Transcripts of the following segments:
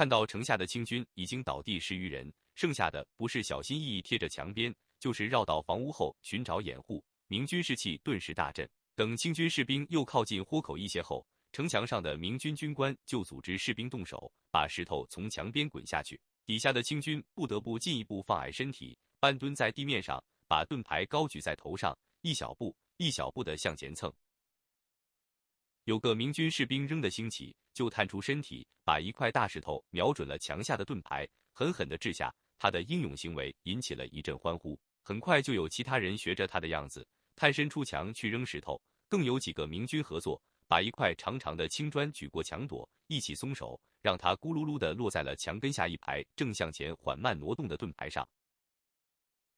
看到城下的清军已经倒地十余人，剩下的不是小心翼翼贴着墙边，就是绕到房屋后寻找掩护。明军士气顿时大振。等清军士兵又靠近豁口一些后，城墙上的明军军官就组织士兵动手，把石头从墙边滚下去。底下的清军不得不进一步放矮身体，半蹲在地面上，把盾牌高举在头上，一小步一小步的向前蹭。有个明军士兵扔的兴起，就探出身体，把一块大石头瞄准了墙下的盾牌，狠狠的掷下。他的英勇行为引起了一阵欢呼。很快就有其他人学着他的样子，探身出墙去扔石头。更有几个明军合作，把一块长长的青砖举过墙垛，一起松手，让它咕噜噜的落在了墙根下一排正向前缓慢挪动的盾牌上。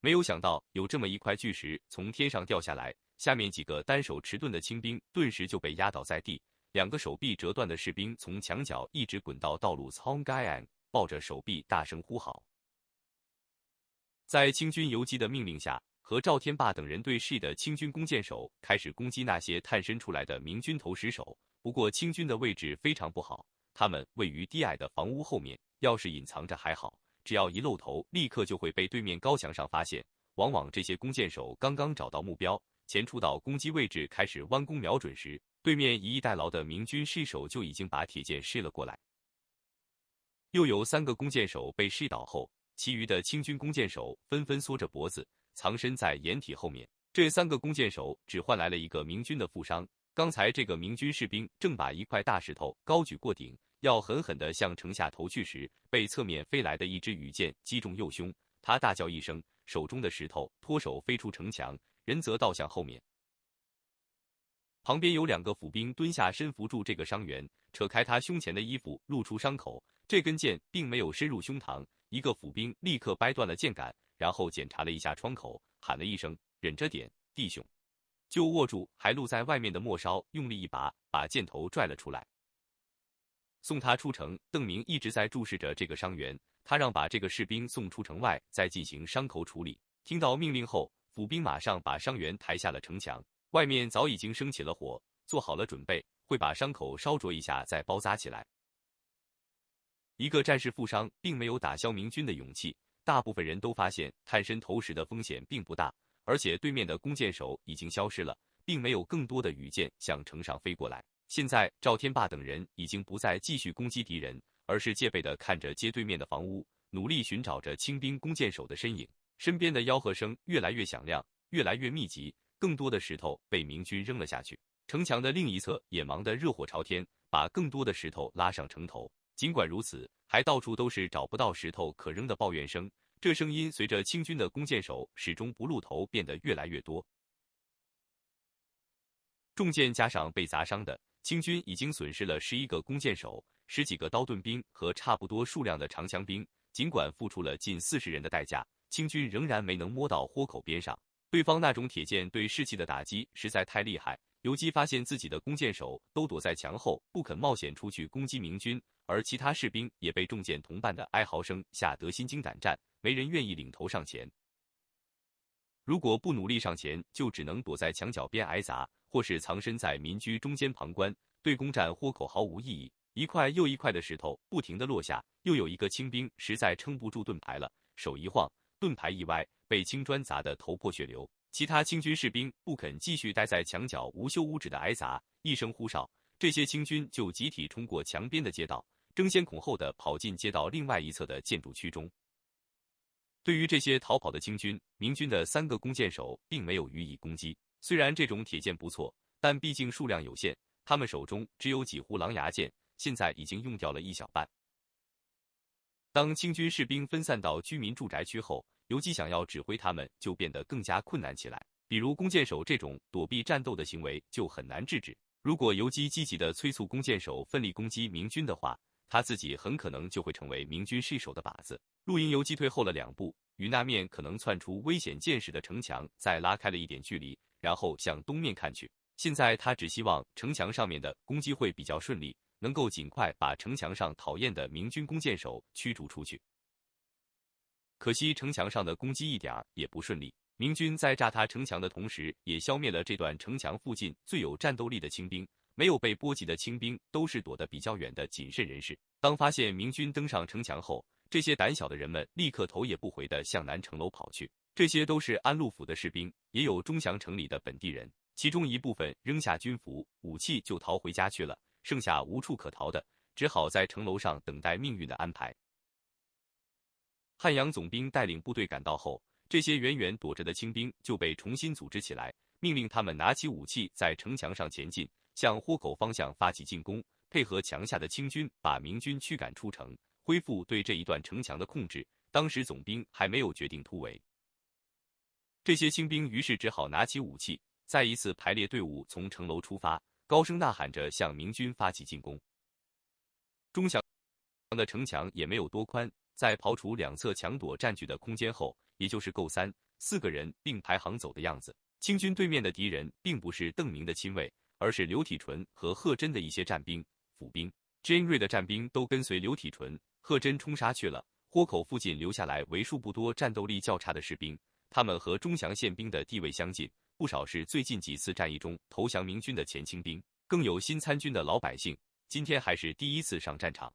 没有想到有这么一块巨石从天上掉下来。下面几个单手持盾的清兵顿时就被压倒在地，两个手臂折断的士兵从墙角一直滚到道路苍该岸，抱着手臂大声呼号。在清军游击的命令下，和赵天霸等人对视的清军弓箭手开始攻击那些探身出来的明军投石手。不过清军的位置非常不好，他们位于低矮的房屋后面，要是隐藏着还好，只要一露头，立刻就会被对面高墙上发现。往往这些弓箭手刚刚找到目标。前出到攻击位置，开始弯弓瞄准时，对面以逸待劳的明军士手就已经把铁箭射了过来。又有三个弓箭手被射倒后，其余的清军弓箭手纷纷缩着脖子，藏身在掩体后面。这三个弓箭手只换来了一个明军的负伤。刚才这个明军士兵正把一块大石头高举过顶，要狠狠地向城下投去时，被侧面飞来的一支羽箭击中右胸，他大叫一声，手中的石头脱手飞出城墙。人则倒向后面，旁边有两个府兵蹲下身扶住这个伤员，扯开他胸前的衣服，露出伤口。这根箭并没有深入胸膛，一个府兵立刻掰断了箭杆，然后检查了一下窗口，喊了一声：“忍着点，弟兄！”就握住还露在外面的末梢，用力一拔，把箭头拽了出来。送他出城，邓明一直在注视着这个伤员，他让把这个士兵送出城外，再进行伤口处理。听到命令后。府兵马上把伤员抬下了城墙，外面早已经升起了火，做好了准备，会把伤口烧灼一下再包扎起来。一个战士负伤，并没有打消明军的勇气。大部分人都发现探身投石的风险并不大，而且对面的弓箭手已经消失了，并没有更多的羽箭向城上飞过来。现在赵天霸等人已经不再继续攻击敌人，而是戒备的看着街对面的房屋，努力寻找着清兵弓箭手的身影。身边的吆喝声越来越响亮，越来越密集，更多的石头被明军扔了下去。城墙的另一侧也忙得热火朝天，把更多的石头拉上城头。尽管如此，还到处都是找不到石头可扔的抱怨声。这声音随着清军的弓箭手始终不露头变得越来越多。重箭加上被砸伤的，清军已经损失了十一个弓箭手、十几个刀盾兵和差不多数量的长枪兵。尽管付出了近四十人的代价。清军仍然没能摸到豁口边上，对方那种铁剑对士气的打击实在太厉害。游击发现自己的弓箭手都躲在墙后，不肯冒险出去攻击明军，而其他士兵也被中箭同伴的哀嚎声吓得心惊胆战，没人愿意领头上前。如果不努力上前，就只能躲在墙角边挨砸，或是藏身在民居中间旁观。对攻占豁口毫无意义。一块又一块的石头不停的落下，又有一个清兵实在撑不住盾牌了，手一晃。盾牌一歪，被青砖砸得头破血流。其他清军士兵不肯继续待在墙角无休无止的挨砸，一声呼哨，这些清军就集体冲过墙边的街道，争先恐后的跑进街道另外一侧的建筑区中。对于这些逃跑的清军，明军的三个弓箭手并没有予以攻击。虽然这种铁箭不错，但毕竟数量有限，他们手中只有几壶狼牙箭，现在已经用掉了一小半。当清军士兵分散到居民住宅区后，游击想要指挥他们就变得更加困难起来。比如弓箭手这种躲避战斗的行为就很难制止。如果游击积极的催促弓箭手奋力攻击明军的话，他自己很可能就会成为明军射手的靶子。露营游击退后了两步，与那面可能窜出危险箭矢的城墙再拉开了一点距离，然后向东面看去。现在他只希望城墙上面的攻击会比较顺利。能够尽快把城墙上讨厌的明军弓箭手驱逐出去。可惜城墙上的攻击一点儿也不顺利，明军在炸塌城墙的同时，也消灭了这段城墙附近最有战斗力的清兵，没有被波及的清兵都是躲得比较远的谨慎人士。当发现明军登上城墙后，这些胆小的人们立刻头也不回地向南城楼跑去。这些都是安陆府的士兵，也有钟祥城里的本地人。其中一部分扔下军服、武器就逃回家去了，剩下无处可逃的，只好在城楼上等待命运的安排。汉阳总兵带领部队赶到后，这些远远躲着的清兵就被重新组织起来，命令他们拿起武器，在城墙上前进，向豁口方向发起进攻，配合墙下的清军，把明军驱赶出城，恢复对这一段城墙的控制。当时总兵还没有决定突围。这些清兵于是只好拿起武器，再一次排列队伍从城楼出发，高声呐喊着向明军发起进攻。钟祥的城墙也没有多宽，在刨除两侧墙垛占据的空间后，也就是够三四个人并排行走的样子。清军对面的敌人并不是邓明的亲卫，而是刘体纯和贺真的一些战兵、府兵。精锐的战兵都跟随刘体纯、贺真冲杀去了，豁口附近留下来为数不多战斗力较差的士兵。他们和钟祥宪兵的地位相近，不少是最近几次战役中投降明军的前清兵，更有新参军的老百姓，今天还是第一次上战场。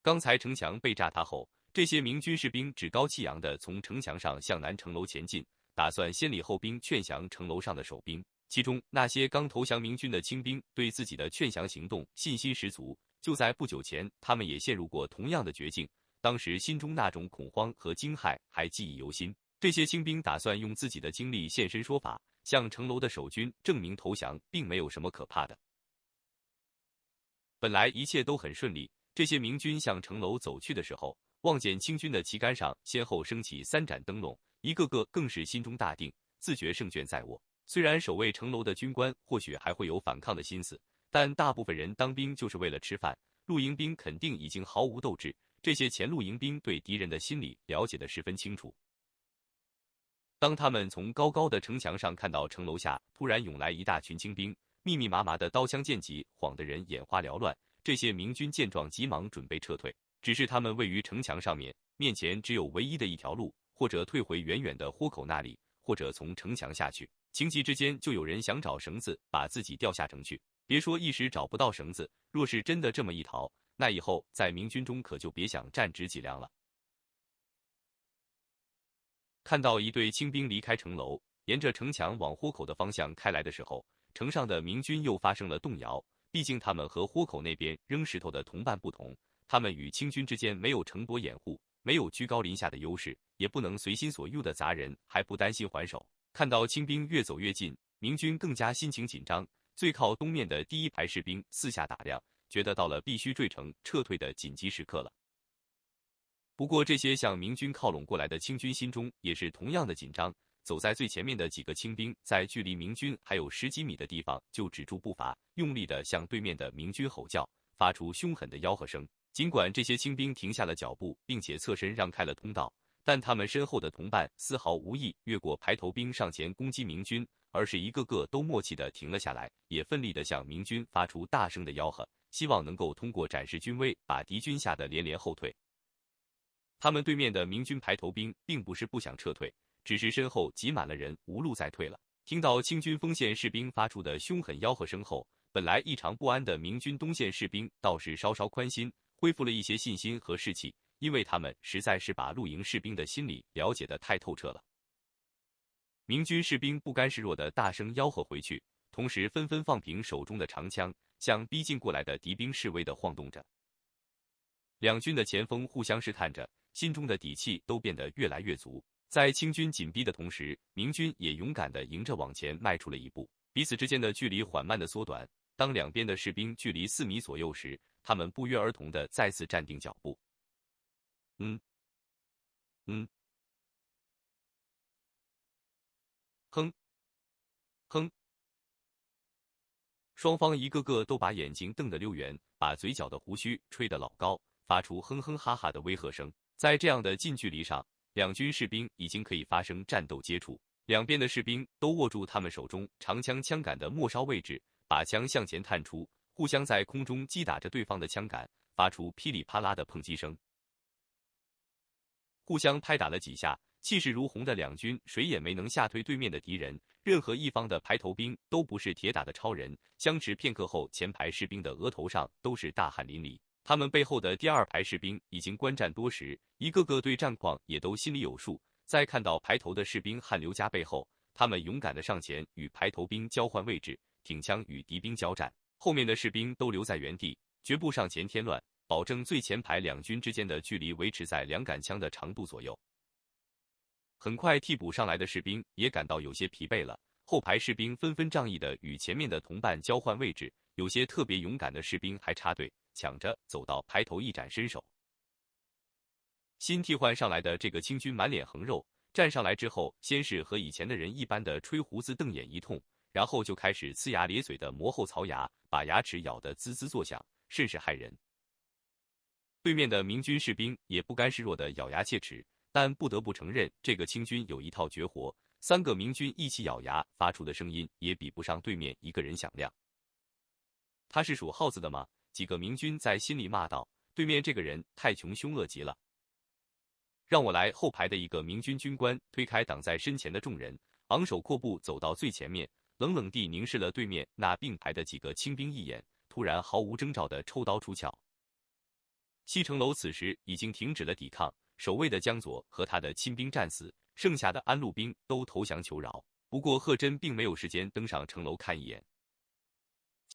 刚才城墙被炸塌后，这些明军士兵趾高气扬地从城墙上向南城楼前进，打算先礼后兵劝降城楼上的守兵。其中那些刚投降明军的清兵，对自己的劝降行动信心十足。就在不久前，他们也陷入过同样的绝境，当时心中那种恐慌和惊骇还记忆犹新。这些清兵打算用自己的经历现身说法，向城楼的守军证明投降并没有什么可怕的。本来一切都很顺利，这些明军向城楼走去的时候，望见清军的旗杆上先后升起三盏灯笼，一个个更是心中大定，自觉胜券在握。虽然守卫城楼的军官或许还会有反抗的心思，但大部分人当兵就是为了吃饭，露营兵肯定已经毫无斗志。这些前露营兵对敌人的心理了解的十分清楚。当他们从高高的城墙上看到城楼下突然涌来一大群清兵，密密麻麻的刀枪剑戟，晃得人眼花缭乱。这些明军见状，急忙准备撤退。只是他们位于城墙上面，面前只有唯一的一条路：或者退回远远的豁口那里，或者从城墙下去。情急之间，就有人想找绳子把自己吊下城去。别说一时找不到绳子，若是真的这么一逃，那以后在明军中可就别想站直脊梁了。看到一队清兵离开城楼，沿着城墙往豁口的方向开来的时候，城上的明军又发生了动摇。毕竟他们和豁口那边扔石头的同伴不同，他们与清军之间没有城垛掩护，没有居高临下的优势，也不能随心所欲的砸人，还不担心还手。看到清兵越走越近，明军更加心情紧张。最靠东面的第一排士兵四下打量，觉得到了必须坠城撤退的紧急时刻了。不过，这些向明军靠拢过来的清军心中也是同样的紧张。走在最前面的几个清兵，在距离明军还有十几米的地方就止住步伐，用力的向对面的明军吼叫，发出凶狠的吆喝声。尽管这些清兵停下了脚步，并且侧身让开了通道，但他们身后的同伴丝毫无意越过排头兵上前攻击明军，而是一个个都默契的停了下来，也奋力的向明军发出大声的吆喝，希望能够通过展示军威，把敌军吓得连连后退。他们对面的明军排头兵并不是不想撤退，只是身后挤满了人，无路再退了。听到清军锋线士兵发出的凶狠吆喝声后，本来异常不安的明军东线士兵倒是稍稍宽心，恢复了一些信心和士气，因为他们实在是把露营士兵的心理了解的太透彻了。明军士兵不甘示弱的大声吆喝回去，同时纷纷放平手中的长枪，向逼近过来的敌兵示威的晃动着。两军的前锋互相试探着。心中的底气都变得越来越足，在清军紧逼的同时，明军也勇敢地迎着往前迈出了一步，彼此之间的距离缓慢的缩短。当两边的士兵距离四米左右时，他们不约而同地再次站定脚步。嗯，嗯，哼，哼，双方一个个都把眼睛瞪得溜圆，把嘴角的胡须吹得老高，发出哼哼哈哈的威吓声。在这样的近距离上，两军士兵已经可以发生战斗接触。两边的士兵都握住他们手中长枪枪杆的末梢位置，把枪向前探出，互相在空中击打着对方的枪杆，发出噼里啪啦的碰击声。互相拍打了几下，气势如虹的两军谁也没能吓退对面的敌人，任何一方的排头兵都不是铁打的超人。相持片刻后，前排士兵的额头上都是大汗淋漓。他们背后的第二排士兵已经观战多时，一个个对战况也都心里有数。在看到排头的士兵汗流浃背后，他们勇敢地上前与排头兵交换位置，挺枪与敌兵交战。后面的士兵都留在原地，绝不上前添乱，保证最前排两军之间的距离维持在两杆枪的长度左右。很快，替补上来的士兵也感到有些疲惫了。后排士兵纷纷仗义地与前面的同伴交换位置，有些特别勇敢的士兵还插队。抢着走到排头一展身手。新替换上来的这个清军满脸横肉，站上来之后，先是和以前的人一般的吹胡子瞪眼一通，然后就开始呲牙咧嘴的磨后槽牙，把牙齿咬得滋滋作响，甚是骇人。对面的明军士兵也不甘示弱的咬牙切齿，但不得不承认，这个清军有一套绝活，三个明军一起咬牙发出的声音也比不上对面一个人响亮。他是属耗子的吗？几个明军在心里骂道：“对面这个人太穷凶恶极了。”让我来。后排的一个明军军官推开挡在身前的众人，昂首阔步走到最前面，冷冷地凝视了对面那并排的几个清兵一眼，突然毫无征兆的抽刀出鞘。西城楼此时已经停止了抵抗，守卫的江左和他的亲兵战死，剩下的安陆兵都投降求饶。不过贺真并没有时间登上城楼看一眼。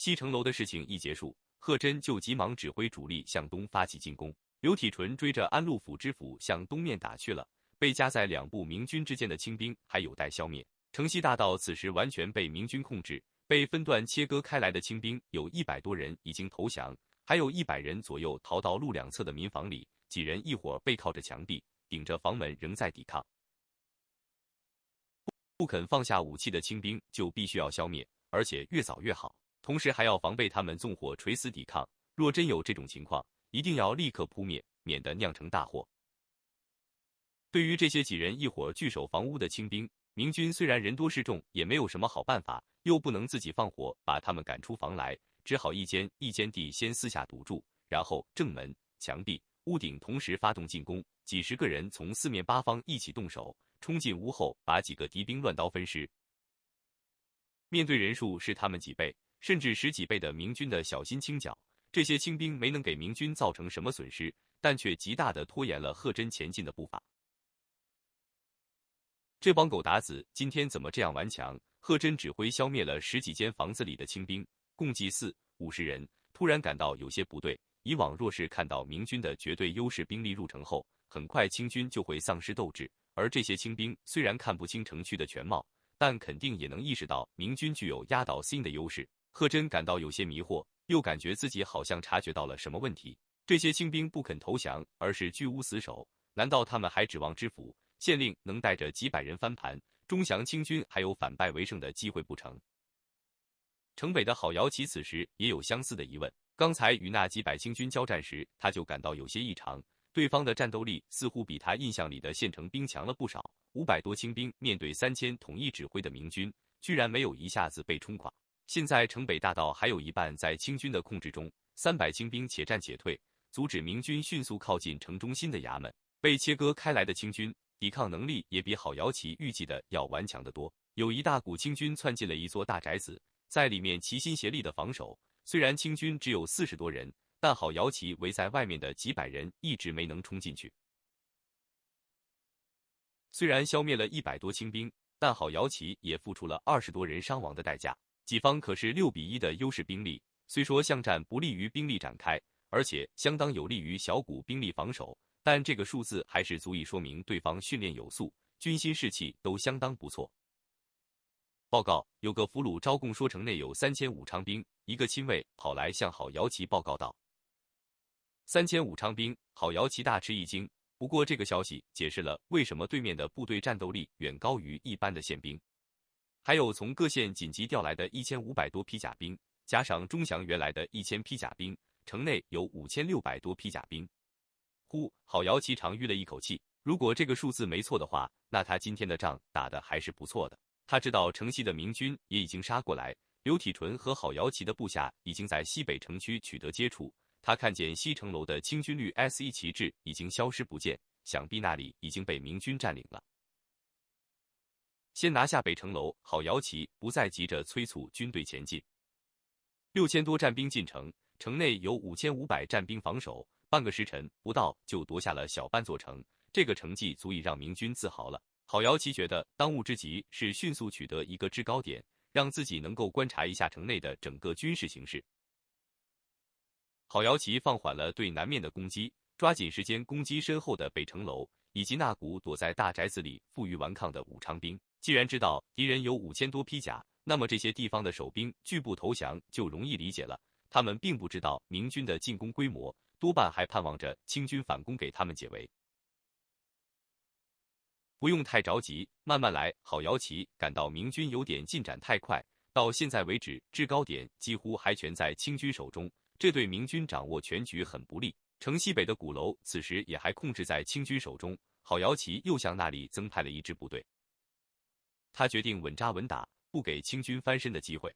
西城楼的事情一结束。贺真就急忙指挥主力向东发起进攻，刘体纯追着安陆府知府向东面打去了。被夹在两部明军之间的清兵还有待消灭。城西大道此时完全被明军控制，被分段切割开来的清兵有一百多人已经投降，还有一百人左右逃到路两侧的民房里，几人一伙背靠着墙壁，顶着房门仍在抵抗。不肯放下武器的清兵就必须要消灭，而且越早越好。同时还要防备他们纵火垂死抵抗，若真有这种情况，一定要立刻扑灭，免得酿成大祸。对于这些几人一伙据守房屋的清兵，明军虽然人多势众，也没有什么好办法，又不能自己放火把他们赶出房来，只好一间一间地先私下堵住，然后正门、墙壁、屋顶同时发动进攻，几十个人从四面八方一起动手，冲进屋后，把几个敌兵乱刀分尸。面对人数是他们几倍。甚至十几倍的明军的小心清剿，这些清兵没能给明军造成什么损失，但却极大的拖延了贺真前进的步伐。这帮狗达子今天怎么这样顽强？贺真指挥消灭了十几间房子里的清兵，共计四五十人，突然感到有些不对。以往若是看到明军的绝对优势兵力入城后，很快清军就会丧失斗志，而这些清兵虽然看不清城区的全貌，但肯定也能意识到明军具有压倒性的优势。贺真感到有些迷惑，又感觉自己好像察觉到了什么问题。这些清兵不肯投降，而是居无死守，难道他们还指望知府、县令能带着几百人翻盘，钟祥清军还有反败为胜的机会不成？城北的郝瑶琪此时也有相似的疑问。刚才与那几百清军交战时，他就感到有些异常，对方的战斗力似乎比他印象里的县城兵强了不少。五百多清兵面对三千统一指挥的明军，居然没有一下子被冲垮。现在城北大道还有一半在清军的控制中，三百清兵且战且退，阻止明军迅速靠近城中心的衙门。被切割开来的清军抵抗能力也比郝瑶琪预计的要顽强得多。有一大股清军窜进了一座大宅子，在里面齐心协力的防守。虽然清军只有四十多人，但郝瑶琪围在外面的几百人一直没能冲进去。虽然消灭了一百多清兵，但郝瑶琪也付出了二十多人伤亡的代价。己方可是六比一的优势兵力，虽说巷战不利于兵力展开，而且相当有利于小股兵力防守，但这个数字还是足以说明对方训练有素，军心士气都相当不错。报告，有个俘虏招供说城内有三千武昌兵，一个亲卫跑来向郝瑶琪报告道：“三千武昌兵。”郝瑶琪大吃一惊，不过这个消息解释了为什么对面的部队战斗力远高于一般的宪兵。还有从各县紧急调来的一千五百多批甲兵，加上钟祥原来的一千批甲兵，城内有五千六百多批甲兵。呼，郝瑶琪长吁了一口气。如果这个数字没错的话，那他今天的仗打得还是不错的。他知道城西的明军也已经杀过来，刘体纯和郝瑶琪的部下已经在西北城区取得接触。他看见西城楼的清军绿 S 一旗帜已经消失不见，想必那里已经被明军占领了。先拿下北城楼，郝瑶旗不再急着催促军队前进。六千多战兵进城，城内有五千五百战兵防守，半个时辰不到就夺下了小半座城，这个成绩足以让明军自豪了。郝瑶旗觉得当务之急是迅速取得一个制高点，让自己能够观察一下城内的整个军事形势。郝瑶旗放缓了对南面的攻击，抓紧时间攻击身后的北城楼以及那股躲在大宅子里负隅顽抗的武昌兵。既然知道敌人有五千多披甲，那么这些地方的守兵拒不投降就容易理解了。他们并不知道明军的进攻规模，多半还盼望着清军反攻给他们解围。不用太着急，慢慢来。郝瑶旗感到明军有点进展太快，到现在为止，制高点几乎还全在清军手中。这对明军掌握全局很不利。城西北的鼓楼此时也还控制在清军手中。郝瑶旗又向那里增派了一支部队。他决定稳扎稳打，不给清军翻身的机会。